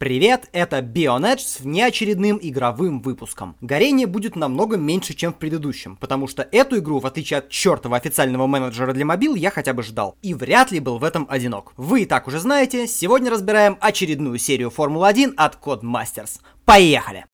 Привет, это Bionedge с внеочередным игровым выпуском. Горение будет намного меньше, чем в предыдущем, потому что эту игру, в отличие от чертова официального менеджера для мобил, я хотя бы ждал. И вряд ли был в этом одинок. Вы и так уже знаете, сегодня разбираем очередную серию Формулы-1 от Codemasters. Поехали!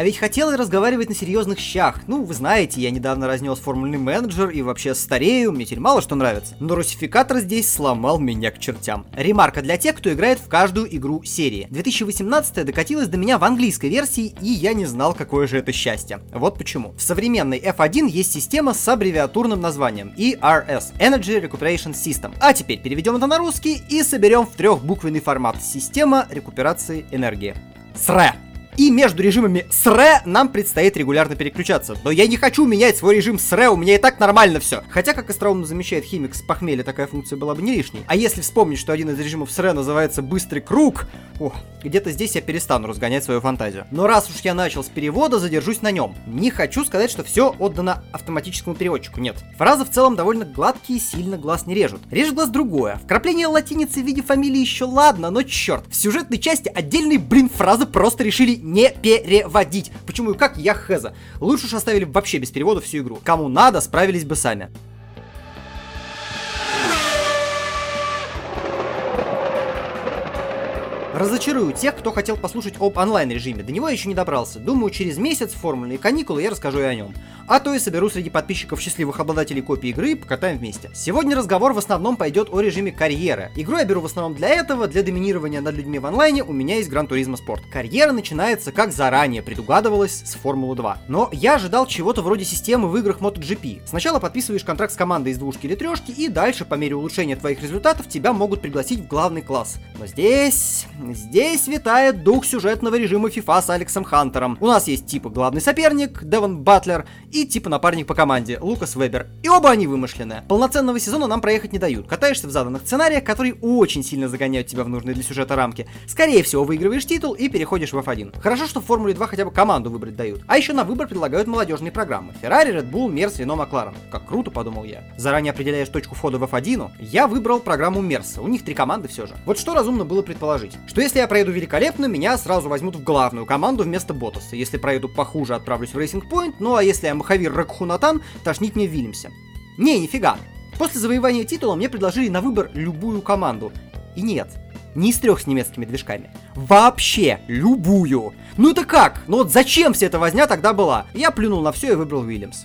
А ведь хотел разговаривать на серьезных щах. Ну, вы знаете, я недавно разнес формульный менеджер и вообще старею, мне теперь мало что нравится. Но русификатор здесь сломал меня к чертям. Ремарка для тех, кто играет в каждую игру серии. 2018 докатилась до меня в английской версии, и я не знал, какое же это счастье. Вот почему. В современной F1 есть система с аббревиатурным названием ERS – Energy Recuperation System. А теперь переведем это на русский и соберем в трехбуквенный формат. Система рекуперации энергии. СРЭ. И между режимами СРЭ нам предстоит регулярно переключаться. Но я не хочу менять свой режим СРЭ, у меня и так нормально все. Хотя, как остроумно замечает химик с похмелья, такая функция была бы не лишней. А если вспомнить, что один из режимов СРЭ называется «быстрый круг», ох, где-то здесь я перестану разгонять свою фантазию. Но раз уж я начал с перевода, задержусь на нем. Не хочу сказать, что все отдано автоматическому переводчику, нет. Фразы в целом довольно гладкие, сильно глаз не режут. Режет глаз другое. Вкрапление латиницы в виде фамилии еще ладно, но черт. В сюжетной части отдельные, блин, фразы просто решили не переводить. Почему и как, я хеза. Лучше уж оставили вообще без перевода всю игру. Кому надо, справились бы сами. Разочарую тех, кто хотел послушать об онлайн-режиме. До него я еще не добрался. Думаю, через месяц, формульные каникулы, я расскажу и о нем. А то и соберу среди подписчиков счастливых обладателей копии игры и покатаем вместе. Сегодня разговор в основном пойдет о режиме карьеры. Игру я беру в основном для этого, для доминирования над людьми в онлайне у меня есть Gran Turismo Sport. Карьера начинается, как заранее предугадывалось, с Формулы 2. Но я ожидал чего-то вроде системы в играх MotoGP. Сначала подписываешь контракт с командой из двушки или трешки, и дальше, по мере улучшения твоих результатов, тебя могут пригласить в главный класс. Но здесь... Здесь витает дух сюжетного режима FIFA с Алексом Хантером. У нас есть типа главный соперник, Девон Батлер, и типа напарник по команде, Лукас Вебер. И оба они вымышленные. Полноценного сезона нам проехать не дают. Катаешься в заданных сценариях, которые очень сильно загоняют тебя в нужные для сюжета рамки. Скорее всего, выигрываешь титул и переходишь в F1. Хорошо, что в Формуле 2 хотя бы команду выбрать дают. А еще на выбор предлагают молодежные программы. Феррари, Red Bull, Мерс, Рено, Макларен. Как круто, подумал я. Заранее определяешь точку входа в F1, я выбрал программу Мерса. У них три команды все же. Вот что разумно было предположить. Что если я проеду великолепно, меня сразу возьмут в главную команду вместо Ботаса. Если проеду похуже, отправлюсь в Racing Point. Ну а если я маховир Ракхунатан, тошнить мне в Вильямсе. Не, нифига. После завоевания титула мне предложили на выбор любую команду. И нет, не из трех с немецкими движками. Вообще, любую. Ну это как? Ну вот зачем вся эта возня тогда была? Я плюнул на все и выбрал Уильямс.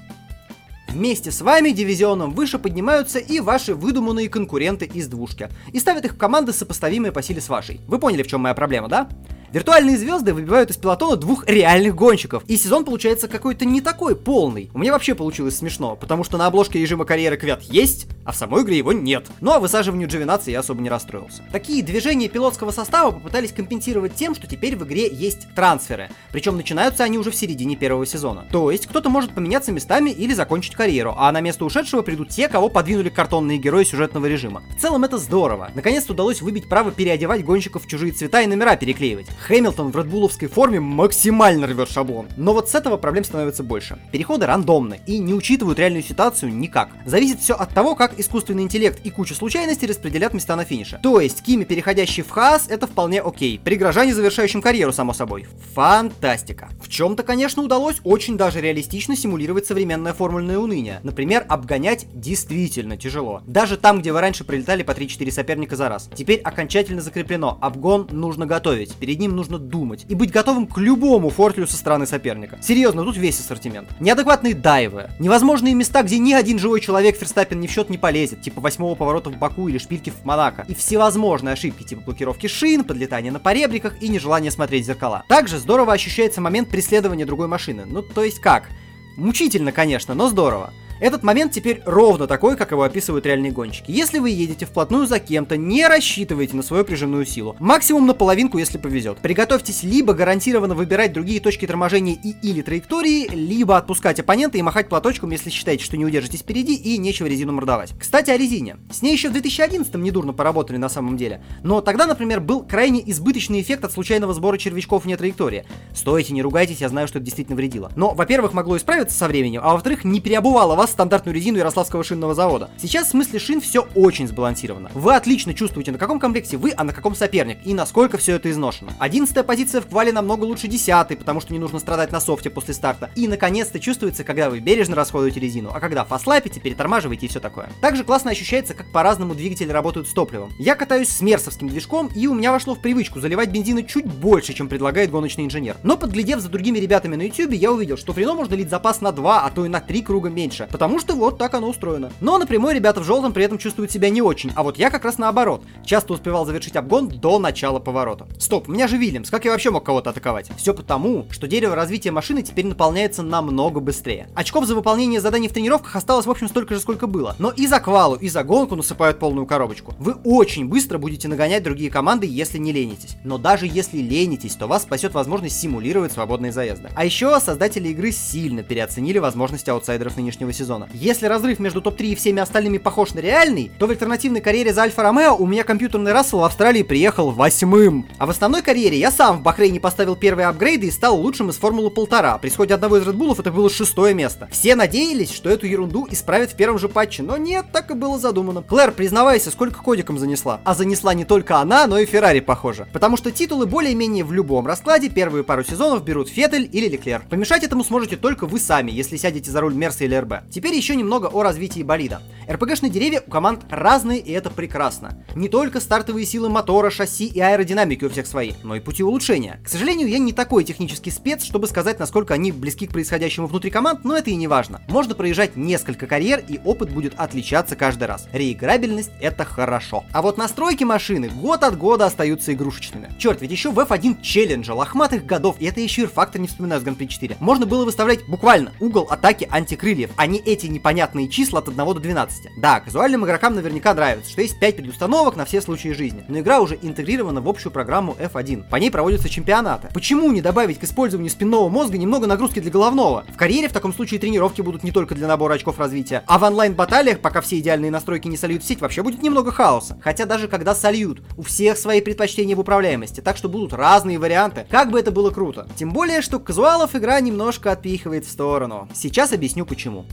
Вместе с вами дивизионом выше поднимаются и ваши выдуманные конкуренты из двушки. И ставят их в команды, сопоставимые по силе с вашей. Вы поняли, в чем моя проблема, да? Виртуальные звезды выбивают из пилотона двух реальных гонщиков, и сезон получается какой-то не такой полный. У меня вообще получилось смешно, потому что на обложке режима карьеры Квят есть, а в самой игре его нет. Ну а высаживанию Джовинации я особо не расстроился. Такие движения пилотского состава попытались компенсировать тем, что теперь в игре есть трансферы, причем начинаются они уже в середине первого сезона. То есть кто-то может поменяться местами или закончить карьеру, а на место ушедшего придут те, кого подвинули картонные герои сюжетного режима. В целом это здорово. Наконец-то удалось выбить право переодевать гонщиков в чужие цвета и номера переклеивать. Хэмилтон в редбуловской форме максимально рвет шаблон. Но вот с этого проблем становится больше. Переходы рандомны и не учитывают реальную ситуацию никак. Зависит все от того, как искусственный интеллект и куча случайностей распределят места на финише. То есть, Кими, переходящий в хаос, это вполне окей. При горожане, завершающем карьеру, само собой. Фантастика. В чем-то, конечно, удалось очень даже реалистично симулировать современное формульное уныние. Например, обгонять действительно тяжело. Даже там, где вы раньше прилетали по 3-4 соперника за раз. Теперь окончательно закреплено. Обгон нужно готовить. Перед ним нужно думать и быть готовым к любому фортлю со стороны соперника. Серьезно, тут весь ассортимент. Неадекватные дайвы, невозможные места, где ни один живой человек Ферстаппин ни в счет не полезет, типа восьмого поворота в Баку или шпильки в Монако, и всевозможные ошибки, типа блокировки шин, подлетания на поребриках и нежелание смотреть в зеркала. Также здорово ощущается момент преследования другой машины. Ну, то есть как? Мучительно, конечно, но здорово. Этот момент теперь ровно такой, как его описывают реальные гонщики. Если вы едете вплотную за кем-то, не рассчитывайте на свою прижимную силу. Максимум на половинку, если повезет. Приготовьтесь либо гарантированно выбирать другие точки торможения и или траектории, либо отпускать оппонента и махать платочком, если считаете, что не удержитесь впереди и нечего резину мордовать. Кстати, о резине. С ней еще в 2011-м недурно поработали на самом деле. Но тогда, например, был крайне избыточный эффект от случайного сбора червячков вне траектории. Стойте, не ругайтесь, я знаю, что это действительно вредило. Но, во-первых, могло исправиться со временем, а во-вторых, не переобувало вас вас стандартную резину Ярославского шинного завода. Сейчас в смысле шин все очень сбалансировано. Вы отлично чувствуете, на каком комплекте вы, а на каком соперник, и насколько все это изношено. Одиннадцатая позиция в квале намного лучше десятой, потому что не нужно страдать на софте после старта. И наконец-то чувствуется, когда вы бережно расходуете резину, а когда фаслапите, перетормаживаете и все такое. Также классно ощущается, как по-разному двигатели работают с топливом. Я катаюсь с мерсовским движком, и у меня вошло в привычку заливать бензина чуть больше, чем предлагает гоночный инженер. Но подглядев за другими ребятами на YouTube, я увидел, что в Рено можно лить запас на 2, а то и на 3 круга меньше, потому что вот так оно устроено. Но напрямую ребята в желтом при этом чувствуют себя не очень, а вот я как раз наоборот. Часто успевал завершить обгон до начала поворота. Стоп, у меня же Вильямс, как я вообще мог кого-то атаковать? Все потому, что дерево развития машины теперь наполняется намного быстрее. Очков за выполнение заданий в тренировках осталось в общем столько же, сколько было. Но и за квалу, и за гонку насыпают полную коробочку. Вы очень быстро будете нагонять другие команды, если не ленитесь. Но даже если ленитесь, то вас спасет возможность симулировать свободные заезды. А еще создатели игры сильно переоценили возможности аутсайдеров нынешнего сезона. Если разрыв между топ-3 и всеми остальными похож на реальный, то в альтернативной карьере за Альфа Ромео у меня компьютерный Рассел в Австралии приехал восьмым. А в основной карьере я сам в Бахрейне поставил первые апгрейды и стал лучшим из Формулы полтора. При сходе одного из Редбулов это было шестое место. Все надеялись, что эту ерунду исправят в первом же патче, но нет, так и было задумано. Клэр, признавайся, сколько кодиком занесла? А занесла не только она, но и Феррари, похоже. Потому что титулы более-менее в любом раскладе первые пару сезонов берут Феттель или Леклер. Помешать этому сможете только вы сами, если сядете за руль Мерса или РБ. Теперь еще немного о развитии болида. РПГшные деревья у команд разные, и это прекрасно. Не только стартовые силы мотора, шасси и аэродинамики у всех свои, но и пути улучшения. К сожалению, я не такой технический спец, чтобы сказать, насколько они близки к происходящему внутри команд, но это и не важно. Можно проезжать несколько карьер, и опыт будет отличаться каждый раз. Реиграбельность — это хорошо. А вот настройки машины год от года остаются игрушечными. Черт, ведь еще в F1 челленджа лохматых годов, и это еще и фактор не вспоминаю с Гран-при 4, можно было выставлять буквально угол атаки антикрыльев, а не эти непонятные числа от 1 до 12. Да, казуальным игрокам наверняка нравится, что есть 5 предустановок на все случаи жизни, но игра уже интегрирована в общую программу F1. По ней проводятся чемпионаты. Почему не добавить к использованию спинного мозга немного нагрузки для головного? В карьере в таком случае тренировки будут не только для набора очков развития, а в онлайн-баталиях, пока все идеальные настройки не сольют в сеть, вообще будет немного хаоса. Хотя даже когда сольют, у всех свои предпочтения в управляемости, так что будут разные варианты, как бы это было круто. Тем более, что казуалов игра немножко отпихивает в сторону. Сейчас объясню почему.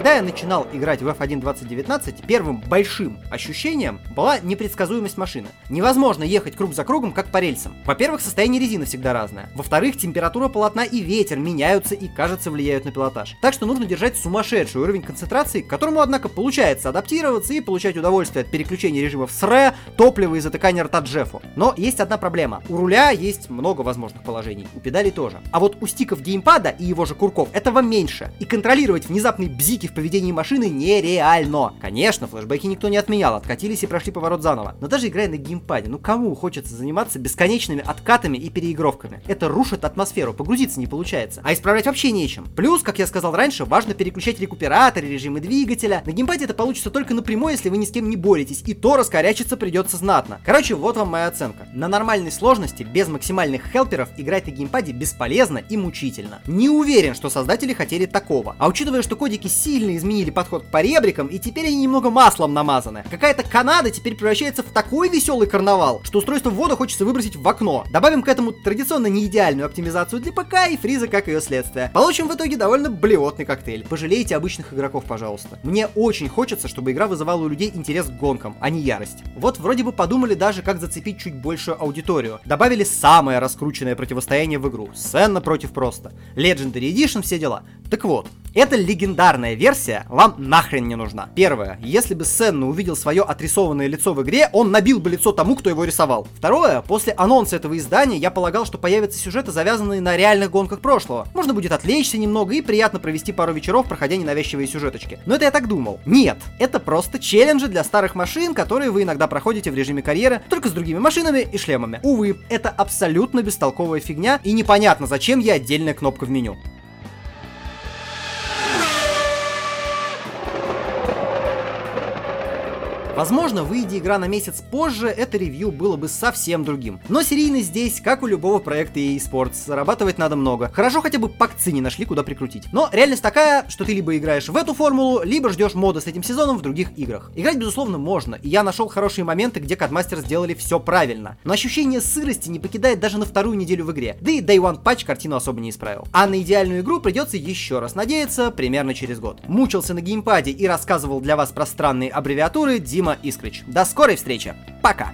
Когда я начинал играть в F1 2019, первым большим ощущением была непредсказуемость машины. Невозможно ехать круг за кругом, как по рельсам. Во-первых, состояние резины всегда разное. Во-вторых, температура полотна и ветер меняются и, кажется, влияют на пилотаж. Так что нужно держать сумасшедший уровень концентрации, к которому, однако, получается адаптироваться и получать удовольствие от переключения режимов с ре, топлива и затыкания рта Джеффу. Но есть одна проблема. У руля есть много возможных положений, у педалей тоже. А вот у стиков геймпада и его же курков этого меньше. И контролировать внезапный бзик в поведении машины нереально. Конечно, флешбеки никто не отменял, откатились и прошли поворот заново. Но даже играя на геймпаде, ну кому хочется заниматься бесконечными откатами и переигровками? Это рушит атмосферу, погрузиться не получается. А исправлять вообще нечем. Плюс, как я сказал раньше, важно переключать рекуператоры, режимы двигателя. На геймпаде это получится только напрямую, если вы ни с кем не боретесь, и то раскорячиться придется знатно. Короче, вот вам моя оценка. На нормальной сложности, без максимальных хелперов, играть на геймпаде бесполезно и мучительно. Не уверен, что создатели хотели такого. А учитывая, что кодики сильно изменили подход к поребрикам, и теперь они немного маслом намазаны. Какая-то Канада теперь превращается в такой веселый карнавал, что устройство ввода хочется выбросить в окно. Добавим к этому традиционно не идеальную оптимизацию для ПК и фриза как ее следствие. Получим в итоге довольно блевотный коктейль. Пожалейте обычных игроков, пожалуйста. Мне очень хочется, чтобы игра вызывала у людей интерес к гонкам, а не ярость. Вот вроде бы подумали даже, как зацепить чуть большую аудиторию. Добавили самое раскрученное противостояние в игру. Сцена против просто. Legendary Edition, все дела. Так вот, эта легендарная версия вам нахрен не нужна. Первое. Если бы Сенна увидел свое отрисованное лицо в игре, он набил бы лицо тому, кто его рисовал. Второе. После анонса этого издания я полагал, что появятся сюжеты, завязанные на реальных гонках прошлого. Можно будет отвлечься немного и приятно провести пару вечеров, проходя ненавязчивые сюжеточки. Но это я так думал. Нет. Это просто челленджи для старых машин, которые вы иногда проходите в режиме карьеры, только с другими машинами и шлемами. Увы, это абсолютно бестолковая фигня, и непонятно, зачем ей отдельная кнопка в меню. Возможно, выйдя игра на месяц позже, это ревью было бы совсем другим. Но серийность здесь, как у любого проекта EA Sports, зарабатывать надо много. Хорошо хотя бы пакцы не нашли, куда прикрутить. Но реальность такая, что ты либо играешь в эту формулу, либо ждешь мода с этим сезоном в других играх. Играть, безусловно, можно, и я нашел хорошие моменты, где Кадмастер сделали все правильно. Но ощущение сырости не покидает даже на вторую неделю в игре. Да и Day One Patch картину особо не исправил. А на идеальную игру придется еще раз надеяться примерно через год. Мучился на геймпаде и рассказывал для вас про странные аббревиатуры Дима Искрич. До скорой встречи. Пока.